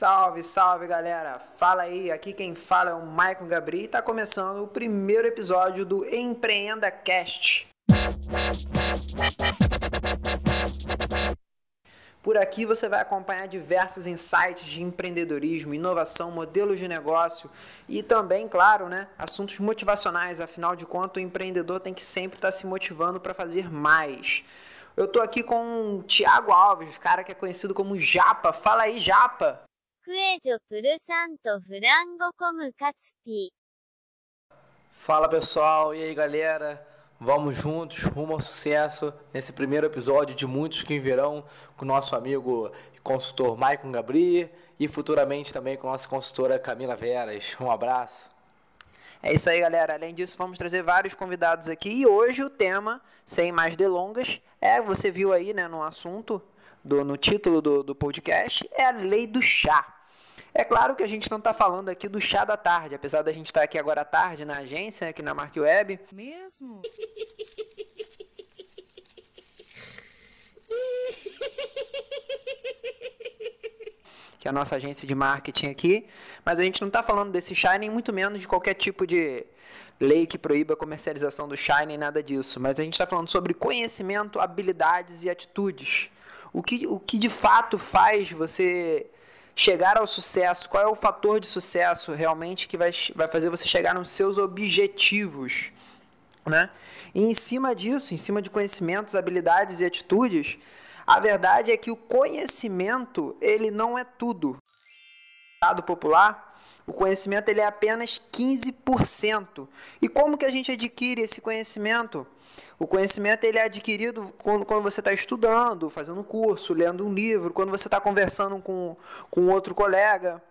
Salve, salve galera! Fala aí, aqui quem fala é o Maicon Gabri e está começando o primeiro episódio do Empreenda Cast. Por aqui você vai acompanhar diversos insights de empreendedorismo, inovação, modelos de negócio e também, claro, né, assuntos motivacionais. Afinal de contas, o empreendedor tem que sempre estar se motivando para fazer mais. Eu tô aqui com o Thiago Alves, cara que é conhecido como Japa. Fala aí, Japa. Fala pessoal, e aí galera? Vamos juntos rumo ao sucesso nesse primeiro episódio de muitos que virão com o nosso amigo e consultor Maicon Gabri e futuramente também com a nossa consultora Camila Veras. Um abraço. É isso aí, galera. Além disso, vamos trazer vários convidados aqui. E hoje o tema, sem mais delongas, é, você viu aí né, no assunto, do, no título do, do podcast, é a lei do chá. É claro que a gente não está falando aqui do chá da tarde, apesar da gente estar tá aqui agora à tarde na agência, aqui na Mark Web. Mesmo? que é a nossa agência de marketing aqui, mas a gente não está falando desse chá nem muito menos de qualquer tipo de lei que proíba a comercialização do chá nem nada disso, mas a gente está falando sobre conhecimento, habilidades e atitudes. O que, o que de fato faz você chegar ao sucesso, qual é o fator de sucesso realmente que vai, vai fazer você chegar nos seus objetivos, né? E em cima disso, em cima de conhecimentos, habilidades e atitudes, a verdade é que o conhecimento, ele não é tudo. Dado popular, o conhecimento ele é apenas 15%. E como que a gente adquire esse conhecimento? O conhecimento ele é adquirido quando, quando você está estudando, fazendo um curso, lendo um livro, quando você está conversando com, com outro colega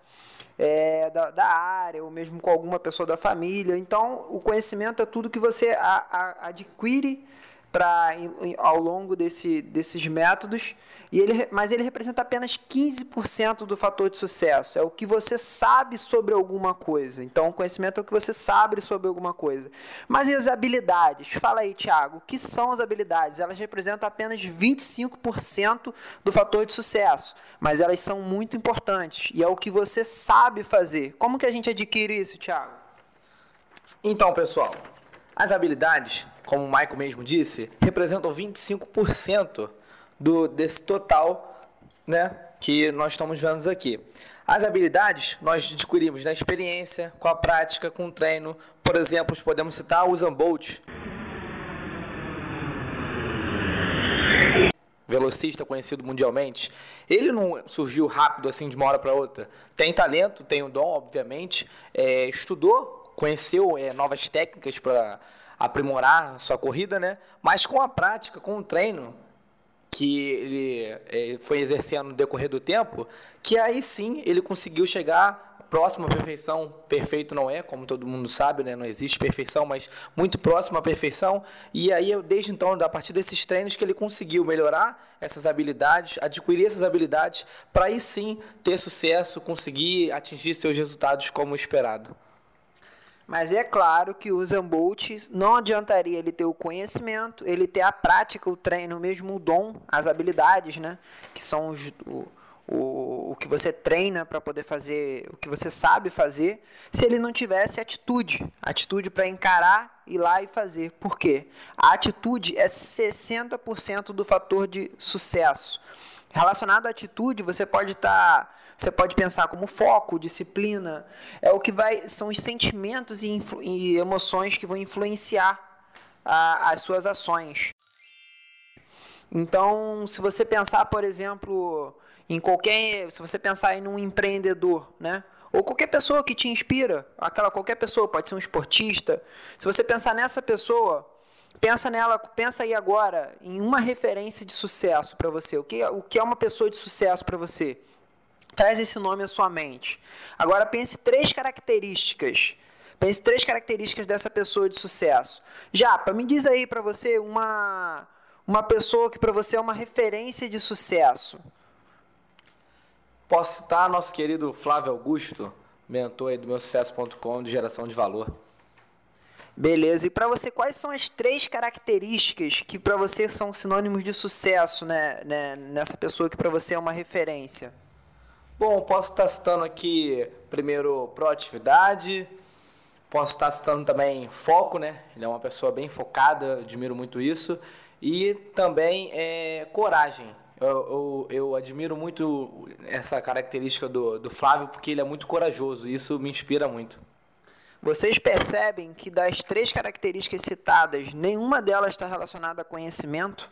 é, da, da, área, ou mesmo com alguma pessoa da família. Então, o conhecimento é tudo que você a, a, adquire para ao longo desse, desses métodos, e ele, mas ele representa apenas 15% do fator de sucesso. É o que você sabe sobre alguma coisa. Então, o conhecimento é o que você sabe sobre alguma coisa. Mas e as habilidades? Fala aí, Thiago, o que são as habilidades? Elas representam apenas 25% do fator de sucesso, mas elas são muito importantes e é o que você sabe fazer. Como que a gente adquire isso, Thiago? Então, pessoal, as habilidades como o Michael mesmo disse, representam 25% do, desse total né, que nós estamos vendo aqui. As habilidades nós adquirimos na experiência, com a prática, com o treino. Por exemplo, podemos citar o Usain Bolt, velocista conhecido mundialmente, ele não surgiu rápido assim de uma hora para outra. Tem talento, tem o dom, obviamente, é, estudou, conheceu é, novas técnicas para aprimorar sua corrida, né? Mas com a prática, com o treino que ele, foi exercendo no decorrer do tempo, que aí sim ele conseguiu chegar próximo à perfeição. Perfeito não é, como todo mundo sabe, né? não existe perfeição, mas muito próximo à perfeição. E aí, desde então, a partir desses treinos, que ele conseguiu melhorar essas habilidades, adquirir essas habilidades, para aí sim ter sucesso, conseguir atingir seus resultados como esperado. Mas é claro que o Usain Bolt não adiantaria ele ter o conhecimento, ele ter a prática, o treino, mesmo o dom, as habilidades, né? Que são os, o, o, o que você treina para poder fazer, o que você sabe fazer, se ele não tivesse atitude. Atitude para encarar, ir lá e fazer. Por quê? A atitude é 60% do fator de sucesso. Relacionado à atitude, você pode estar. Tá você pode pensar como foco, disciplina, é o que vai são os sentimentos e, e emoções que vão influenciar a, as suas ações. Então, se você pensar, por exemplo, em qualquer, se você pensar em um empreendedor, né? Ou qualquer pessoa que te inspira, aquela qualquer pessoa, pode ser um esportista. Se você pensar nessa pessoa, pensa nela, pensa aí agora em uma referência de sucesso para você. O que, o que é uma pessoa de sucesso para você? Traz esse nome à sua mente. Agora pense três características. Pense três características dessa pessoa de sucesso. Japa, me diz aí para você uma uma pessoa que para você é uma referência de sucesso. Posso citar nosso querido Flávio Augusto, mentor aí do meu sucesso.com de geração de valor. Beleza. E para você, quais são as três características que para você são sinônimos de sucesso, né, né nessa pessoa que para você é uma referência? Bom, posso estar citando aqui primeiro proatividade, posso estar citando também foco, né? Ele é uma pessoa bem focada, admiro muito isso. E também é, coragem. Eu, eu, eu, admiro muito essa característica do, do Flávio porque ele é muito corajoso e isso me inspira muito. Vocês percebem que das três características citadas, nenhuma delas está relacionada a conhecimento?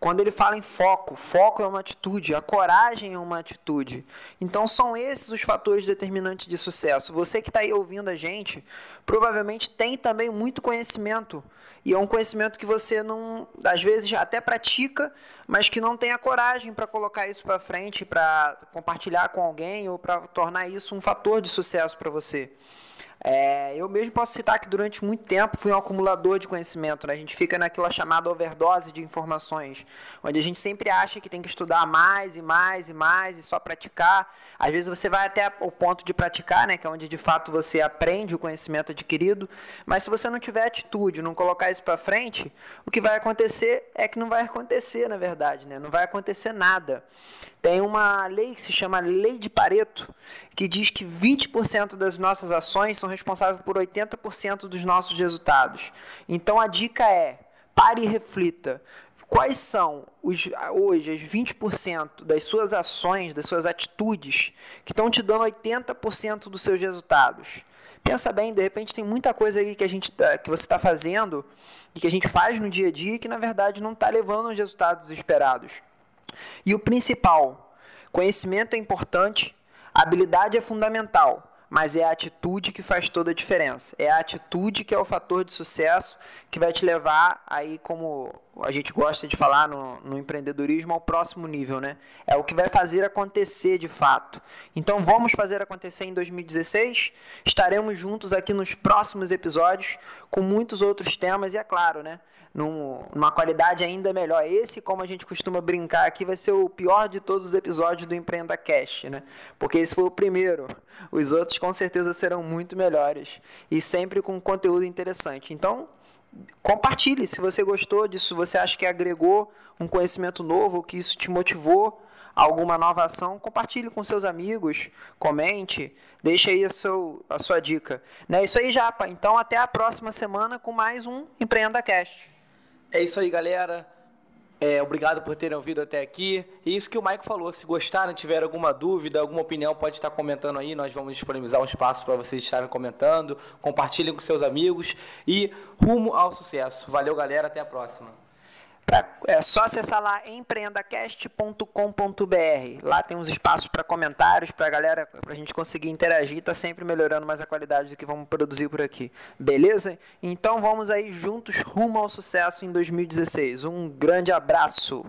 Quando ele fala em foco, foco é uma atitude, a coragem é uma atitude. Então são esses os fatores determinantes de sucesso. Você que está aí ouvindo a gente, provavelmente tem também muito conhecimento. E é um conhecimento que você não, às vezes até pratica, mas que não tem a coragem para colocar isso para frente, para compartilhar com alguém ou para tornar isso um fator de sucesso para você. É, eu mesmo posso citar que durante muito tempo fui um acumulador de conhecimento. Né? A gente fica naquela chamada overdose de informações, onde a gente sempre acha que tem que estudar mais e mais e mais e só praticar. Às vezes você vai até o ponto de praticar, né? que é onde de fato você aprende o conhecimento adquirido, mas se você não tiver atitude, não colocar isso para frente, o que vai acontecer é que não vai acontecer, na verdade, né? não vai acontecer nada. Tem uma lei que se chama Lei de Pareto, que diz que 20% das nossas ações são responsáveis por 80% dos nossos resultados. Então a dica é: pare e reflita. Quais são os, hoje as 20% das suas ações, das suas atitudes, que estão te dando 80% dos seus resultados? Pensa bem, de repente tem muita coisa aí que, a gente tá, que você está fazendo e que a gente faz no dia a dia que na verdade não está levando os resultados esperados. E o principal, conhecimento é importante, habilidade é fundamental, mas é a atitude que faz toda a diferença. É a atitude que é o fator de sucesso que vai te levar aí, como a gente gosta de falar no, no, empreendedorismo, ao próximo nível, né? É o que vai fazer acontecer de fato. Então vamos fazer acontecer em 2016. Estaremos juntos aqui nos próximos episódios com muitos outros temas e é claro, né? num, numa qualidade ainda melhor. Esse, como a gente costuma brincar aqui, vai ser o pior de todos os episódios do Empreenda Cast, né? Porque esse foi o primeiro. Os outros com certeza serão muito melhores e sempre com conteúdo interessante. Então, compartilhe se você gostou disso, você acha que agregou um conhecimento novo, que isso te motivou a alguma nova ação, compartilhe com seus amigos, comente, deixe aí a, seu, a sua dica. É isso aí, Japa. Então, até a próxima semana com mais um Empreenda Cast. É isso aí, galera. É, obrigado por terem ouvido até aqui. E isso que o Maico falou, se gostaram, tiver alguma dúvida, alguma opinião, pode estar comentando aí. Nós vamos disponibilizar um espaço para vocês estarem comentando. Compartilhem com seus amigos e rumo ao sucesso. Valeu, galera. Até a próxima. Pra, é só acessar lá empreendacast.com.br. Lá tem uns espaços para comentários, para a galera, para a gente conseguir interagir. Tá sempre melhorando mais a qualidade do que vamos produzir por aqui. Beleza? Então vamos aí juntos rumo ao sucesso em 2016. Um grande abraço.